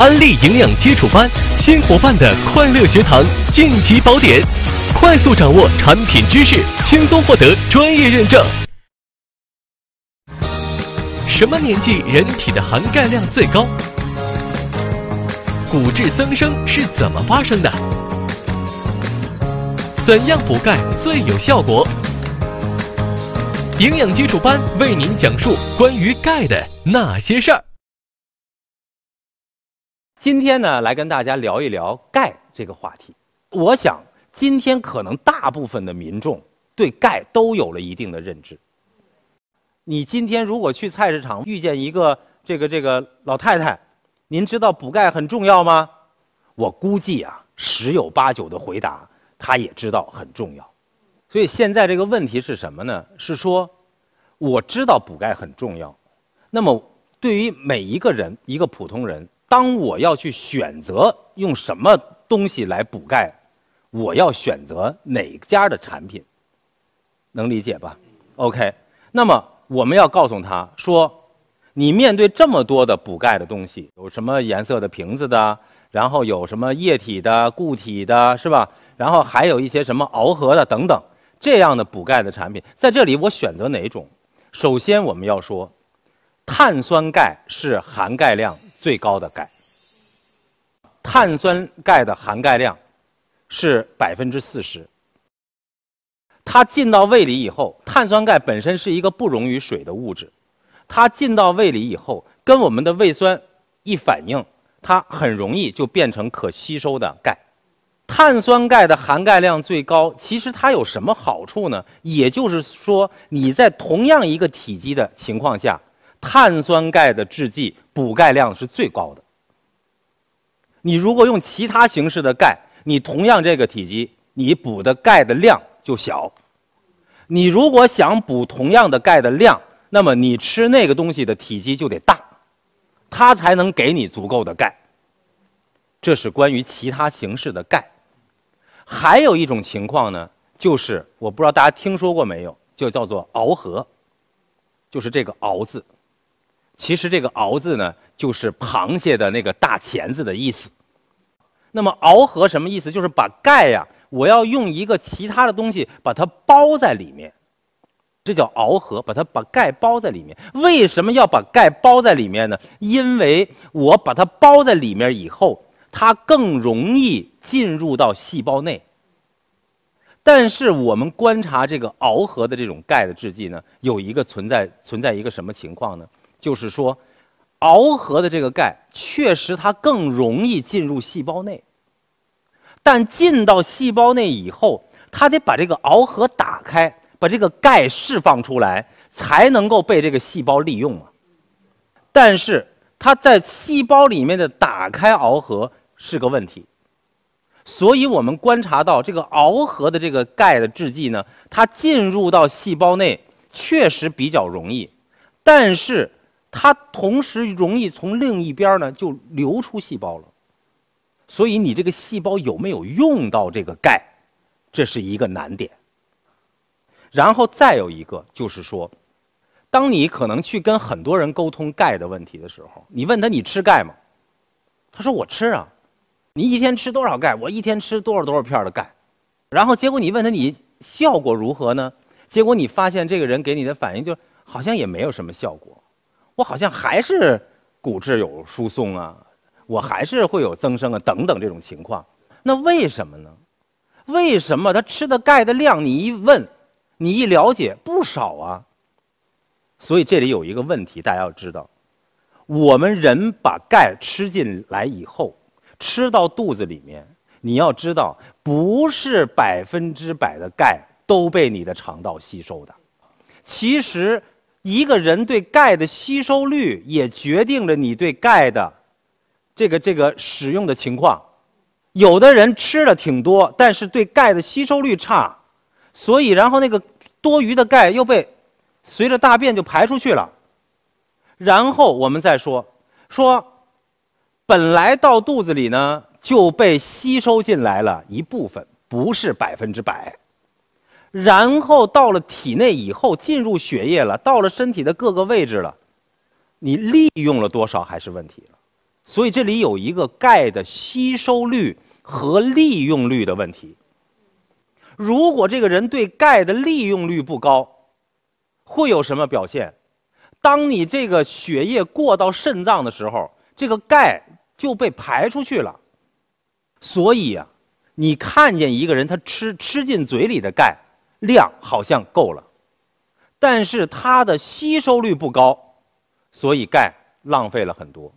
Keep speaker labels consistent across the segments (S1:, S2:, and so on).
S1: 安利营养基础班，新伙伴的快乐学堂晋级宝典，快速掌握产品知识，轻松获得专业认证。什么年纪人体的含钙量最高？骨质增生是怎么发生的？怎样补钙最有效果？营养基础班为您讲述关于钙的那些事儿。
S2: 今天呢，来跟大家聊一聊钙这个话题。我想，今天可能大部分的民众对钙都有了一定的认知。你今天如果去菜市场遇见一个这个这个老太太，您知道补钙很重要吗？我估计啊，十有八九的回答，她也知道很重要。所以现在这个问题是什么呢？是说，我知道补钙很重要，那么对于每一个人，一个普通人，当我要去选择用什么东西来补钙，我要选择哪家的产品？能理解吧？OK，那么。我们要告诉他说：“你面对这么多的补钙的东西，有什么颜色的瓶子的，然后有什么液体的、固体的，是吧？然后还有一些什么螯合的等等，这样的补钙的产品，在这里我选择哪种？首先我们要说，碳酸钙是含钙量最高的钙。碳酸钙的含钙量是百分之四十。”它进到胃里以后，碳酸钙本身是一个不溶于水的物质，它进到胃里以后，跟我们的胃酸一反应，它很容易就变成可吸收的钙。碳酸钙的含钙量最高，其实它有什么好处呢？也就是说，你在同样一个体积的情况下，碳酸钙的制剂补钙量是最高的。你如果用其他形式的钙，你同样这个体积，你补的钙的量。就小，你如果想补同样的钙的量，那么你吃那个东西的体积就得大，它才能给你足够的钙。这是关于其他形式的钙。还有一种情况呢，就是我不知道大家听说过没有，就叫做螯合，就是这个“螯”字。其实这个“螯”字呢，就是螃蟹的那个大钳子的意思。那么螯合什么意思？就是把钙呀。我要用一个其他的东西把它包在里面，这叫螯合，把它把钙包在里面。为什么要把钙包在里面呢？因为我把它包在里面以后，它更容易进入到细胞内。但是我们观察这个螯合的这种钙的制剂呢，有一个存在存在一个什么情况呢？就是说，螯合的这个钙确实它更容易进入细胞内。但进到细胞内以后，它得把这个螯合打开，把这个钙释放出来，才能够被这个细胞利用啊。但是它在细胞里面的打开螯合是个问题，所以我们观察到这个螯合的这个钙的制剂呢，它进入到细胞内确实比较容易，但是它同时容易从另一边呢就流出细胞了。所以你这个细胞有没有用到这个钙，这是一个难点。然后再有一个就是说，当你可能去跟很多人沟通钙的问题的时候，你问他你吃钙吗？他说我吃啊。你一天吃多少钙？我一天吃多少多少片的钙。然后结果你问他你效果如何呢？结果你发现这个人给你的反应就好像也没有什么效果，我好像还是骨质有疏松啊。我还是会有增生啊，等等这种情况，那为什么呢？为什么他吃的钙的量，你一问，你一了解不少啊？所以这里有一个问题，大家要知道，我们人把钙吃进来以后，吃到肚子里面，你要知道，不是百分之百的钙都被你的肠道吸收的。其实，一个人对钙的吸收率，也决定了你对钙的。这个这个使用的情况，有的人吃了挺多，但是对钙的吸收率差，所以然后那个多余的钙又被随着大便就排出去了。然后我们再说说，本来到肚子里呢就被吸收进来了一部分，不是百分之百。然后到了体内以后进入血液了，到了身体的各个位置了，你利用了多少还是问题了。所以这里有一个钙的吸收率和利用率的问题。如果这个人对钙的利用率不高，会有什么表现？当你这个血液过到肾脏的时候，这个钙就被排出去了。所以啊，你看见一个人他吃吃进嘴里的钙量好像够了，但是它的吸收率不高，所以钙浪费了很多。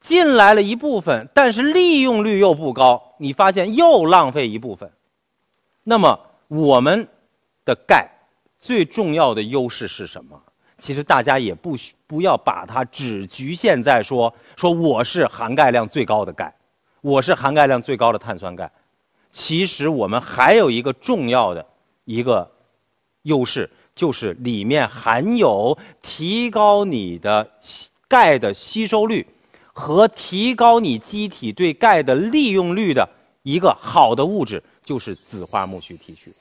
S2: 进来了一部分，但是利用率又不高，你发现又浪费一部分。那么我们的钙最重要的优势是什么？其实大家也不需不要把它只局限在说说我是含钙量最高的钙，我是含钙量最高的碳酸钙。其实我们还有一个重要的一个优势，就是里面含有提高你的钙的吸收率和提高你机体对钙的利用率的一个好的物质。就是紫花苜蓿提取物。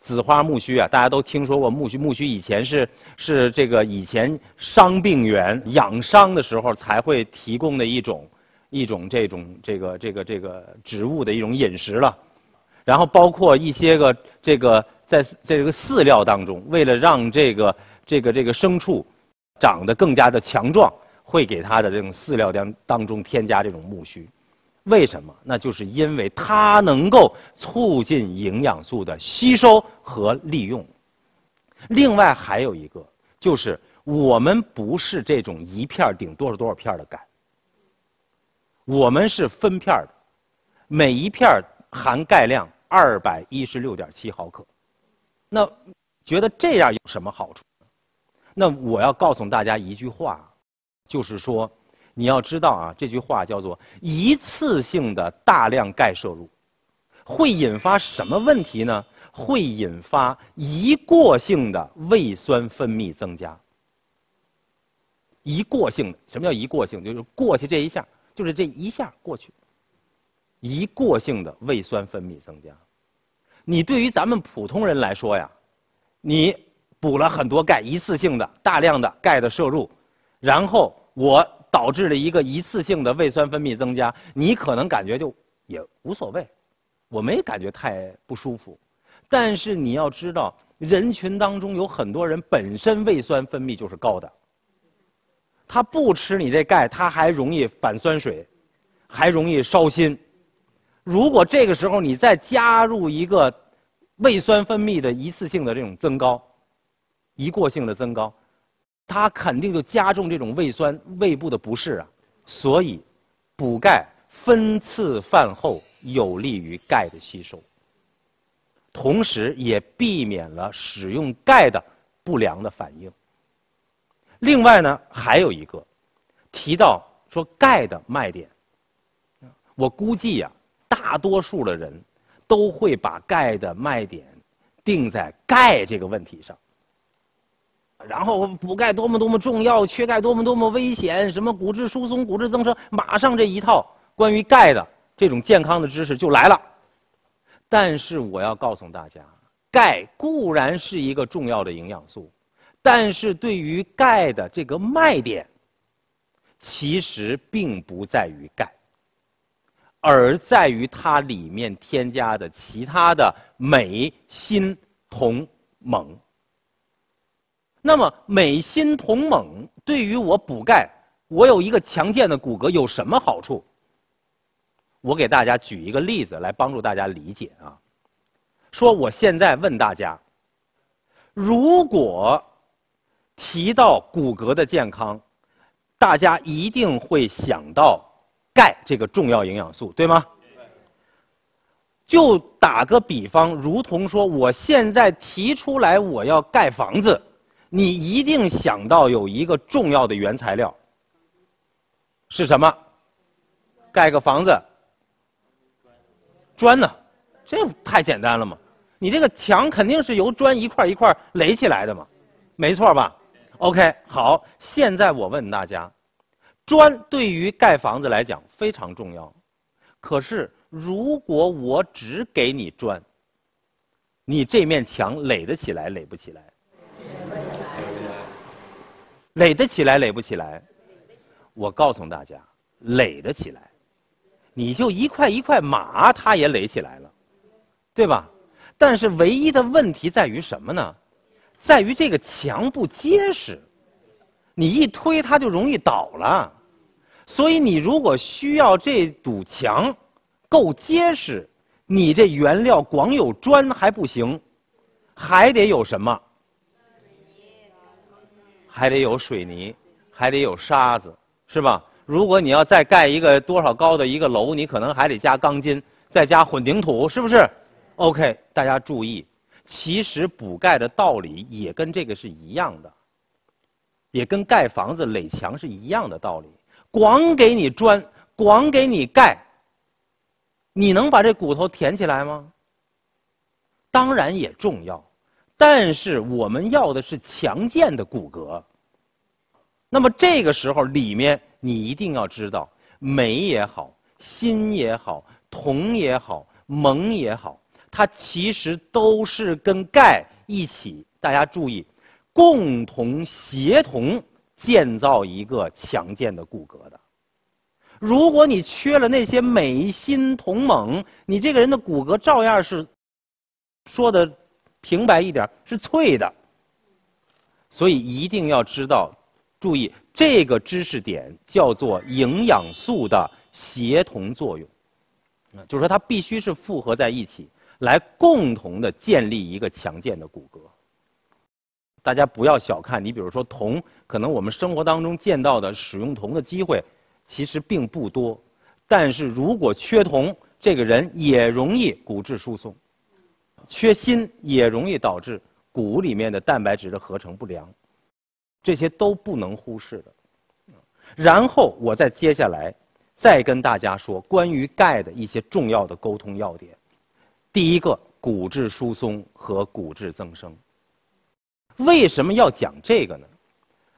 S2: 紫花苜蓿啊，大家都听说过苜蓿。苜蓿以前是是这个以前伤病员养伤的时候才会提供的一种一种这种这个这个这个植物的一种饮食了。然后包括一些个这个在这个饲料当中，为了让这个这个这个牲畜长得更加的强壮，会给它的这种饲料当当中添加这种苜蓿。为什么？那就是因为它能够促进营养素的吸收和利用。另外还有一个，就是我们不是这种一片顶多少多少片的钙，我们是分片的，每一片含钙量二百一十六点七毫克。那觉得这样有什么好处？那我要告诉大家一句话，就是说。你要知道啊，这句话叫做一次性的大量钙摄入，会引发什么问题呢？会引发一过性的胃酸分泌增加。一过性的，什么叫一过性？就是过去这一下，就是这一下过去。一过性的胃酸分泌增加，你对于咱们普通人来说呀，你补了很多钙，一次性的大量的钙的摄入，然后我。导致了一个一次性的胃酸分泌增加，你可能感觉就也无所谓，我没感觉太不舒服。但是你要知道，人群当中有很多人本身胃酸分泌就是高的，他不吃你这钙，他还容易反酸水，还容易烧心。如果这个时候你再加入一个胃酸分泌的一次性的这种增高，一过性的增高。它肯定就加重这种胃酸、胃部的不适啊，所以补钙分次饭后有利于钙的吸收，同时也避免了使用钙的不良的反应。另外呢，还有一个提到说钙的卖点，我估计呀，大多数的人都会把钙的卖点定在钙这个问题上。然后补钙多么多么重要，缺钙多么多么危险，什么骨质疏松、骨质增生，马上这一套关于钙的这种健康的知识就来了。但是我要告诉大家，钙固然是一个重要的营养素，但是对于钙的这个卖点，其实并不在于钙，而在于它里面添加的其他的镁、锌、铜、锰。那么镁、锌、铜、锰对于我补钙，我有一个强健的骨骼有什么好处？我给大家举一个例子来帮助大家理解啊。说我现在问大家，如果提到骨骼的健康，大家一定会想到钙这个重要营养素，对吗？就打个比方，如同说我现在提出来我要盖房子。你一定想到有一个重要的原材料，是什么？盖个房子，砖呢？这太简单了嘛！你这个墙肯定是由砖一块一块垒起来的嘛，没错吧？OK，好，现在我问大家，砖对于盖房子来讲非常重要，可是如果我只给你砖，你这面墙垒得起来垒不起来？垒得起来，垒不起来。我告诉大家，垒得起来，你就一块一块码，它也垒起来了，对吧？但是唯一的问题在于什么呢？在于这个墙不结实，你一推它就容易倒了。所以你如果需要这堵墙够结实，你这原料光有砖还不行，还得有什么？还得有水泥，还得有沙子，是吧？如果你要再盖一个多少高的一个楼，你可能还得加钢筋，再加混凝土，是不是？OK，大家注意，其实补钙的道理也跟这个是一样的，也跟盖房子垒墙是一样的道理。光给你砖，光给你盖，你能把这骨头填起来吗？当然也重要，但是我们要的是强健的骨骼。那么这个时候里面，你一定要知道，镁也好，锌也好，铜也好，锰也好，它其实都是跟钙一起，大家注意，共同协同。建造一个强健的骨骼的。如果你缺了那些镁、锌、铜、锰，你这个人的骨骼照样是说的平白一点是脆的。所以一定要知道，注意这个知识点叫做营养素的协同作用，就是说它必须是复合在一起，来共同的建立一个强健的骨骼。大家不要小看，你比如说铜，可能我们生活当中见到的使用铜的机会，其实并不多。但是如果缺铜，这个人也容易骨质疏松；缺锌也容易导致骨里面的蛋白质的合成不良，这些都不能忽视的。然后我再接下来再跟大家说关于钙的一些重要的沟通要点。第一个，骨质疏松和骨质增生。为什么要讲这个呢？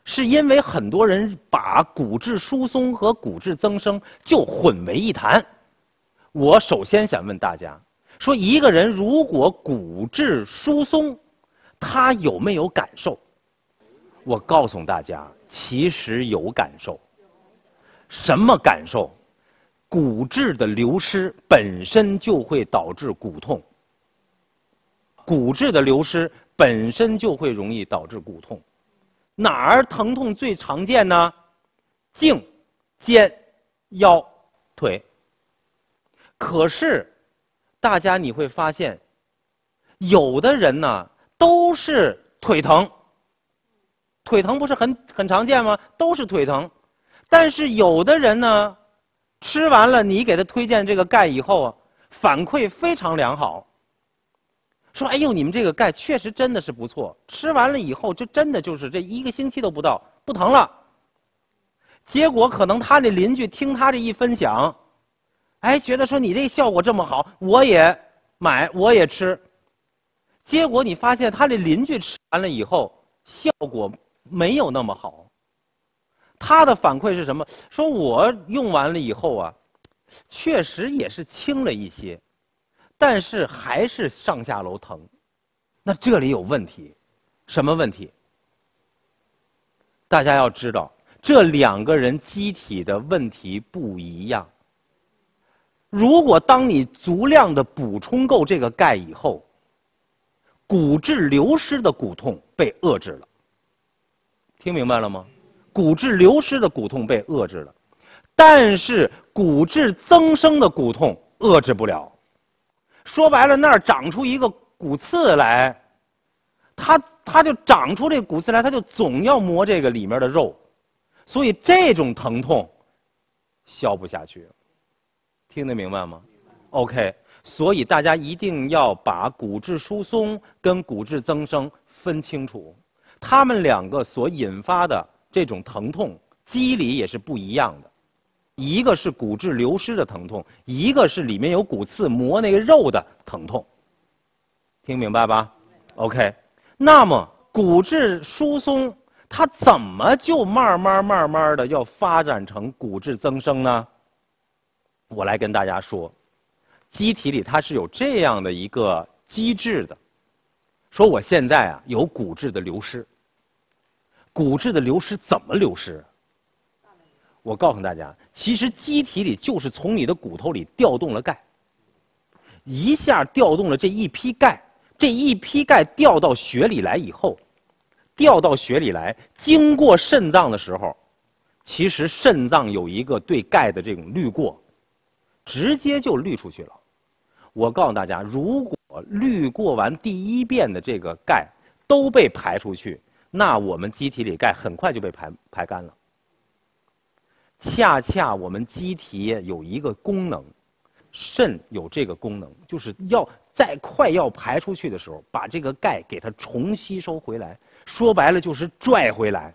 S2: 是因为很多人把骨质疏松和骨质增生就混为一谈。我首先想问大家：说一个人如果骨质疏松，他有没有感受？我告诉大家，其实有感受。什么感受？骨质的流失本身就会导致骨痛。骨质的流失。本身就会容易导致骨痛，哪儿疼痛最常见呢？颈、肩、腰、腿。可是，大家你会发现，有的人呢都是腿疼，腿疼不是很很常见吗？都是腿疼，但是有的人呢，吃完了你给他推荐这个钙以后啊，反馈非常良好。说：“哎呦，你们这个钙确实真的是不错，吃完了以后，这真的就是这一个星期都不到不疼了。结果可能他那邻居听他这一分享，哎，觉得说你这效果这么好，我也买，我也吃。结果你发现他那邻居吃完了以后，效果没有那么好。他的反馈是什么？说我用完了以后啊，确实也是轻了一些。”但是还是上下楼疼，那这里有问题，什么问题？大家要知道，这两个人机体的问题不一样。如果当你足量的补充够这个钙以后，骨质流失的骨痛被遏制了，听明白了吗？骨质流失的骨痛被遏制了，但是骨质增生的骨痛遏制不了。说白了，那儿长出一个骨刺来，它它就长出这骨刺来，它就总要磨这个里面的肉，所以这种疼痛消不下去。听得明白吗？OK，所以大家一定要把骨质疏松跟骨质增生分清楚，他们两个所引发的这种疼痛机理也是不一样的。一个是骨质流失的疼痛，一个是里面有骨刺磨那个肉的疼痛，听明白吧？OK，那么骨质疏松它怎么就慢慢慢慢的要发展成骨质增生呢？我来跟大家说，机体里它是有这样的一个机制的，说我现在啊有骨质的流失，骨质的流失怎么流失？我告诉大家，其实机体里就是从你的骨头里调动了钙，一下调动了这一批钙，这一批钙掉到血里来以后，掉到血里来，经过肾脏的时候，其实肾脏有一个对钙的这种滤过，直接就滤出去了。我告诉大家，如果滤过完第一遍的这个钙都被排出去，那我们机体里钙很快就被排排干了。恰恰我们机体有一个功能，肾有这个功能，就是要在快要排出去的时候，把这个钙给它重吸收回来。说白了就是拽回来。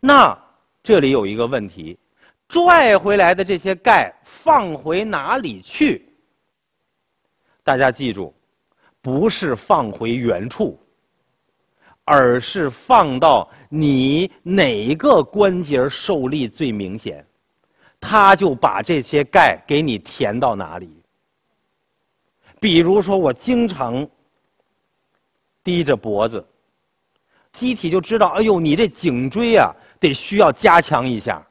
S2: 那这里有一个问题，拽回来的这些钙放回哪里去？大家记住，不是放回原处。而是放到你哪个关节受力最明显，他就把这些钙给你填到哪里。比如说，我经常低着脖子，机体就知道，哎呦，你这颈椎啊，得需要加强一下，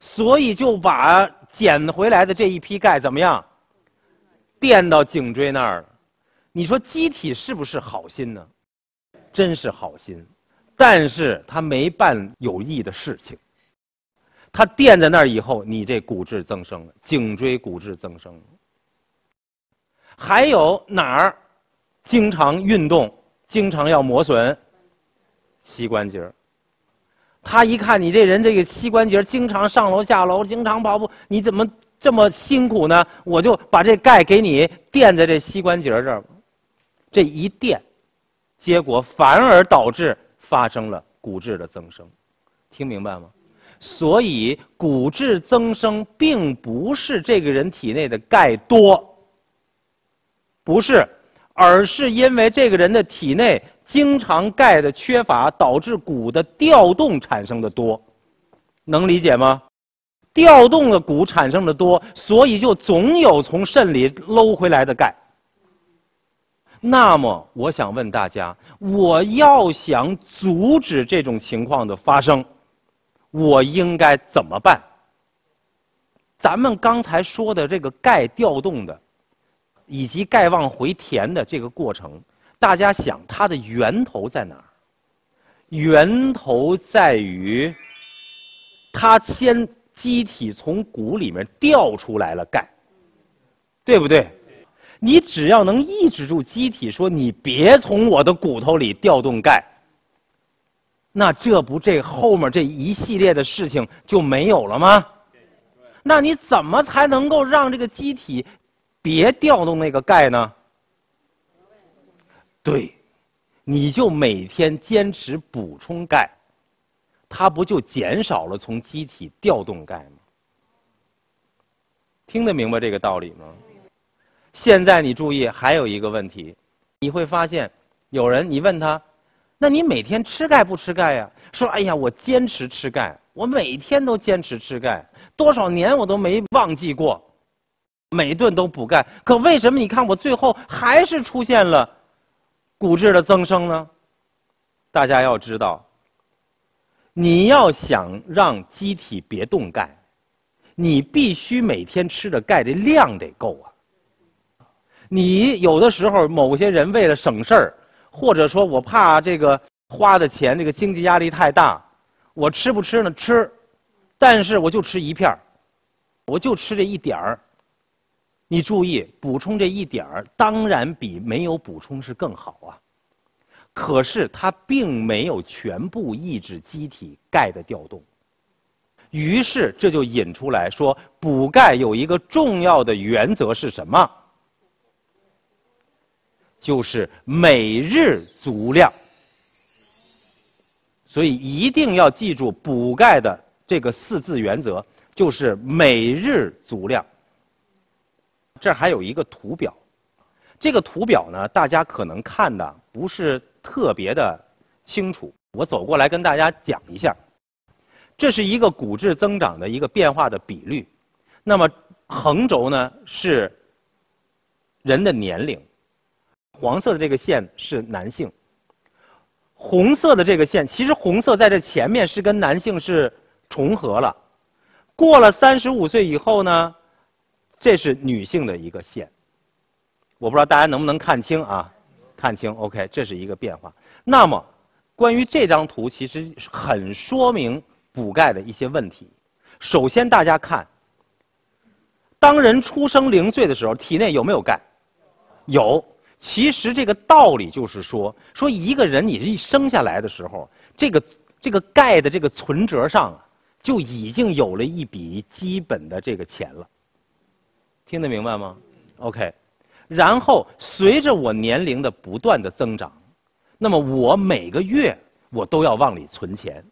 S2: 所以就把捡回来的这一批钙怎么样，垫到颈椎那儿。你说机体是不是好心呢？真是好心，但是他没办有益的事情。他垫在那儿以后，你这骨质增生了，颈椎骨质增生了。还有哪儿经常运动，经常要磨损？膝关节他一看你这人这个膝关节经常上楼下楼，经常跑步，你怎么这么辛苦呢？我就把这钙给你垫在这膝关节这儿，这一垫。结果反而导致发生了骨质的增生，听明白吗？所以骨质增生并不是这个人体内的钙多，不是，而是因为这个人的体内经常钙的缺乏，导致骨的调动产生的多，能理解吗？调动的骨产生的多，所以就总有从肾里搂回来的钙。那么，我想问大家：我要想阻止这种情况的发生，我应该怎么办？咱们刚才说的这个钙调动的，以及钙往回填的这个过程，大家想它的源头在哪儿？源头在于，它先机体从骨里面调出来了钙，对不对？你只要能抑制住机体，说你别从我的骨头里调动钙，那这不这后面这一系列的事情就没有了吗？那你怎么才能够让这个机体别调动那个钙呢？对，你就每天坚持补充钙，它不就减少了从机体调动钙吗？听得明白这个道理吗？现在你注意，还有一个问题，你会发现，有人你问他，那你每天吃钙不吃钙呀？说，哎呀，我坚持吃钙，我每天都坚持吃钙，多少年我都没忘记过，每顿都补钙。可为什么你看我最后还是出现了骨质的增生呢？大家要知道，你要想让机体别动钙，你必须每天吃的钙的量得够啊。你有的时候，某些人为了省事儿，或者说我怕这个花的钱，这个经济压力太大，我吃不吃呢？吃，但是我就吃一片儿，我就吃这一点儿。你注意，补充这一点儿，当然比没有补充是更好啊。可是它并没有全部抑制机体钙的调动，于是这就引出来说，补钙有一个重要的原则是什么？就是每日足量，所以一定要记住补钙的这个四字原则，就是每日足量。这儿还有一个图表，这个图表呢，大家可能看的不是特别的清楚，我走过来跟大家讲一下。这是一个骨质增长的一个变化的比率，那么横轴呢是人的年龄。黄色的这个线是男性，红色的这个线，其实红色在这前面是跟男性是重合了，过了三十五岁以后呢，这是女性的一个线。我不知道大家能不能看清啊？看清，OK，这是一个变化。那么，关于这张图，其实很说明补钙的一些问题。首先，大家看，当人出生零岁的时候，体内有没有钙？有。其实这个道理就是说，说一个人你一生下来的时候，这个这个钙的这个存折上啊，就已经有了一笔基本的这个钱了。听得明白吗？OK。然后随着我年龄的不断的增长，那么我每个月我都要往里存钱，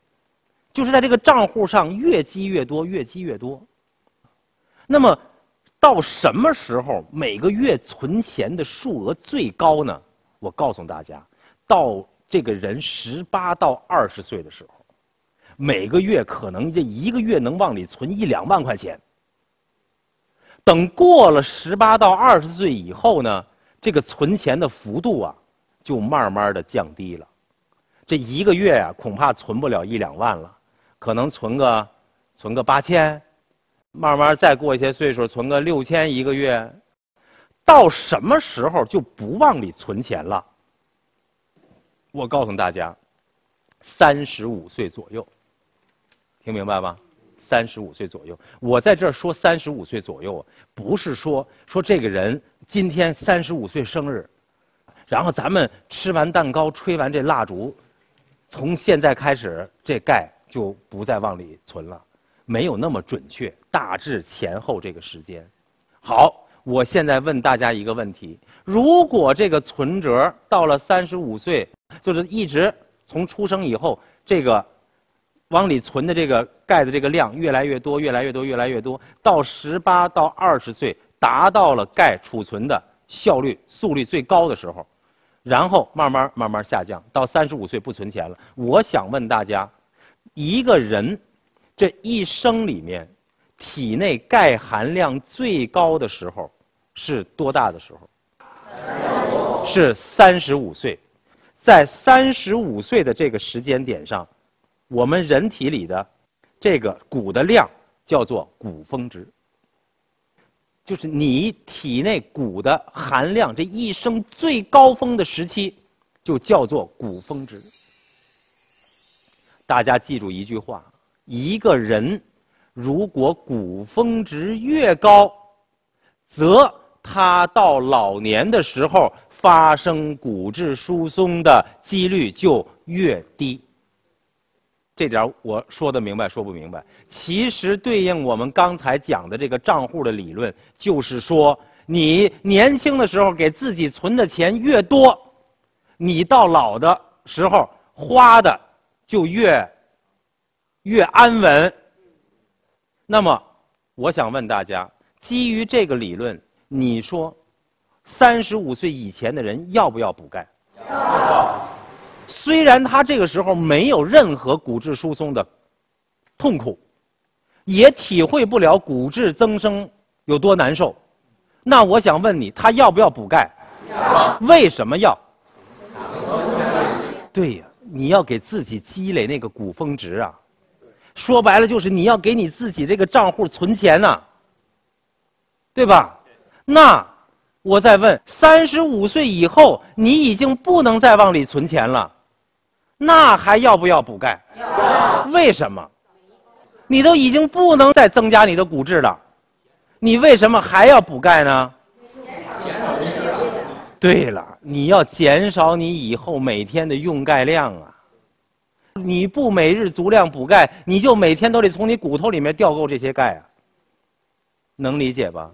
S2: 就是在这个账户上越积越多，越积越多。那么到什么时候每个月存钱的数额最高呢？我告诉大家，到这个人十八到二十岁的时候，每个月可能这一个月能往里存一两万块钱。等过了十八到二十岁以后呢，这个存钱的幅度啊，就慢慢的降低了。这一个月啊，恐怕存不了一两万了，可能存个存个八千，慢慢再过一些岁数，存个六千一个月。到什么时候就不往里存钱了？我告诉大家，三十五岁左右，听明白吗？三十五岁左右，我在这儿说三十五岁左右，不是说说这个人今天三十五岁生日，然后咱们吃完蛋糕、吹完这蜡烛，从现在开始这钙就不再往里存了，没有那么准确，大致前后这个时间。好，我现在问大家一个问题：如果这个存折到了三十五岁，就是一直从出生以后这个。往里存的这个钙的这个量越来越多，越来越多，越来越多，到十八到二十岁达到了钙储存的效率速率最高的时候，然后慢慢慢慢下降，到三十五岁不存钱了。我想问大家，一个人这一生里面，体内钙含量最高的时候是多大的时候？是三十五岁，在三十五岁的这个时间点上。我们人体里的这个骨的量叫做骨峰值，就是你体内骨的含量这一生最高峰的时期，就叫做骨峰值。大家记住一句话：一个人如果骨峰值越高，则他到老年的时候发生骨质疏松的几率就越低。这点我说的明白，说不明白？其实对应我们刚才讲的这个账户的理论，就是说，你年轻的时候给自己存的钱越多，你到老的时候花的就越越安稳。那么，我想问大家，基于这个理论，你说，三十五岁以前的人要不要补钙？
S3: 要。
S2: 虽然他这个时候没有任何骨质疏松的痛苦，也体会不了骨质增生有多难受，那我想问你，他要不要补钙？
S3: 要。
S2: 为什么要？对呀，你要给自己积累那个骨峰值啊。说白了就是你要给你自己这个账户存钱呐，对吧？那我再问，三十五岁以后，你已经不能再往里存钱了。那还要不要补钙？为什么？你都已经不能再增加你的骨质了，你为什么还要补钙呢？对了，你要减少你以后每天的用钙量啊！你不每日足量补钙，你就每天都得从你骨头里面调够这些钙啊。能理解吧？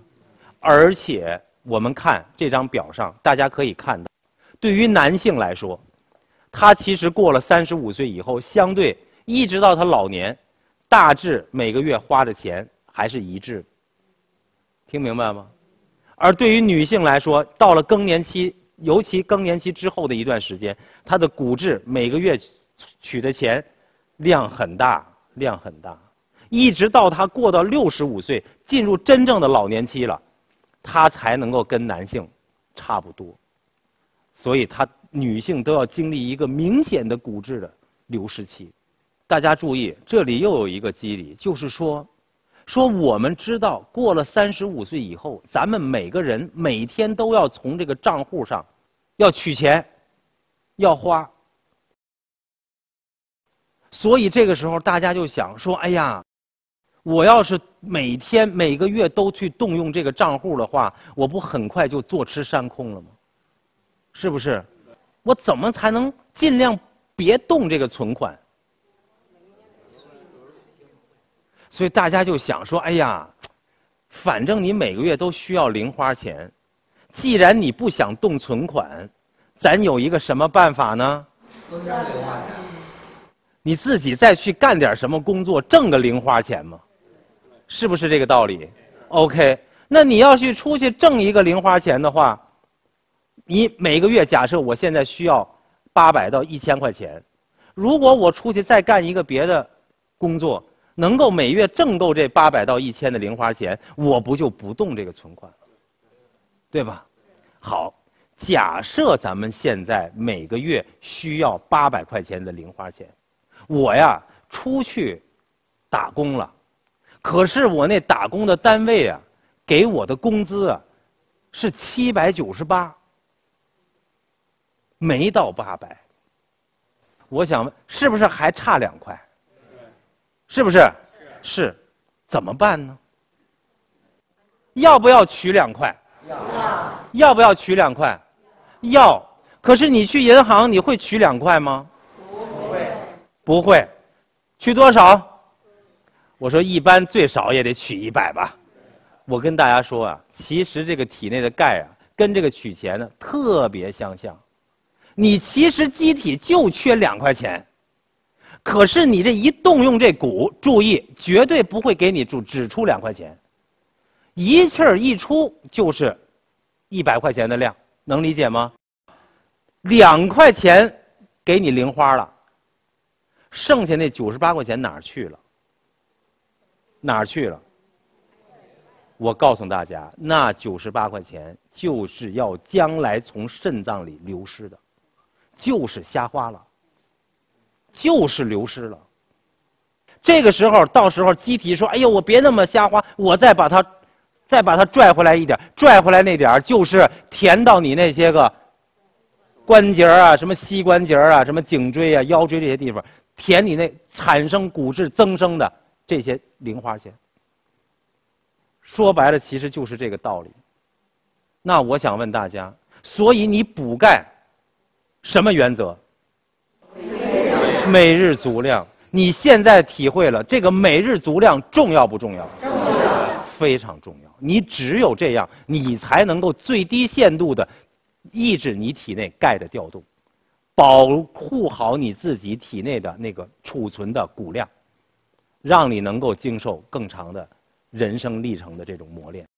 S2: 而且我们看这张表上，大家可以看到，对于男性来说。他其实过了三十五岁以后，相对一直到他老年，大致每个月花的钱还是一致。听明白吗？而对于女性来说，到了更年期，尤其更年期之后的一段时间，她的骨质每个月取的钱量很大，量很大，一直到他过到六十五岁，进入真正的老年期了，他才能够跟男性差不多。所以他。女性都要经历一个明显的骨质的流失期，大家注意，这里又有一个机理，就是说，说我们知道，过了三十五岁以后，咱们每个人每天都要从这个账户上要取钱，要花。所以这个时候，大家就想说：“哎呀，我要是每天每个月都去动用这个账户的话，我不很快就坐吃山空了吗？是不是？我怎么才能尽量别动这个存款？”所以大家就想说：“哎呀，反正你每个月都需要零花钱，既然你不想动存款，咱有一个什么办法呢？
S3: 增加零花钱。
S2: 你自己再去干点什么工作，挣个零花钱嘛，是不是这个道理？OK，那你要去出去挣一个零花钱的话，你每个月假设我现在需要八百到一千块钱，如果我出去再干一个别的工作。”能够每月挣够这八百到一千的零花钱，我不就不动这个存款了，对吧？好，假设咱们现在每个月需要八百块钱的零花钱，我呀出去打工了，可是我那打工的单位啊，给我的工资啊是七百九十八，没到八百。我想问，是不是还差两块？是不是？是，怎么办呢？要不要取两块？
S3: 要。
S2: 不要取两块？要。可是你去银行，你会取两块吗？不会。取多少？我说一般最少也得取一百吧。我跟大家说啊，其实这个体内的钙啊，跟这个取钱呢特别相像。你其实机体就缺两块钱。可是你这一动用这股，注意绝对不会给你只只出两块钱，一气儿一出就是一百块钱的量，能理解吗？两块钱给你零花了，剩下那九十八块钱哪儿去了？哪儿去了？我告诉大家，那九十八块钱就是要将来从肾脏里流失的，就是瞎花了。就是流失了。这个时候，到时候机体说：“哎呦，我别那么瞎花，我再把它，再把它拽回来一点，拽回来那点儿就是填到你那些个关节啊，什么膝关节啊，什么颈椎啊、腰椎这些地方，填你那产生骨质增生的这些零花钱。说白了，其实就是这个道理。那我想问大家，所以你补钙，什么原则？每日足量，你现在体会了这个每日足量重要不重要？
S3: 重要，
S2: 非常重要。你只有这样，你才能够最低限度的抑制你体内钙的调动，保护好你自己体内的那个储存的骨量，让你能够经受更长的人生历程的这种磨练。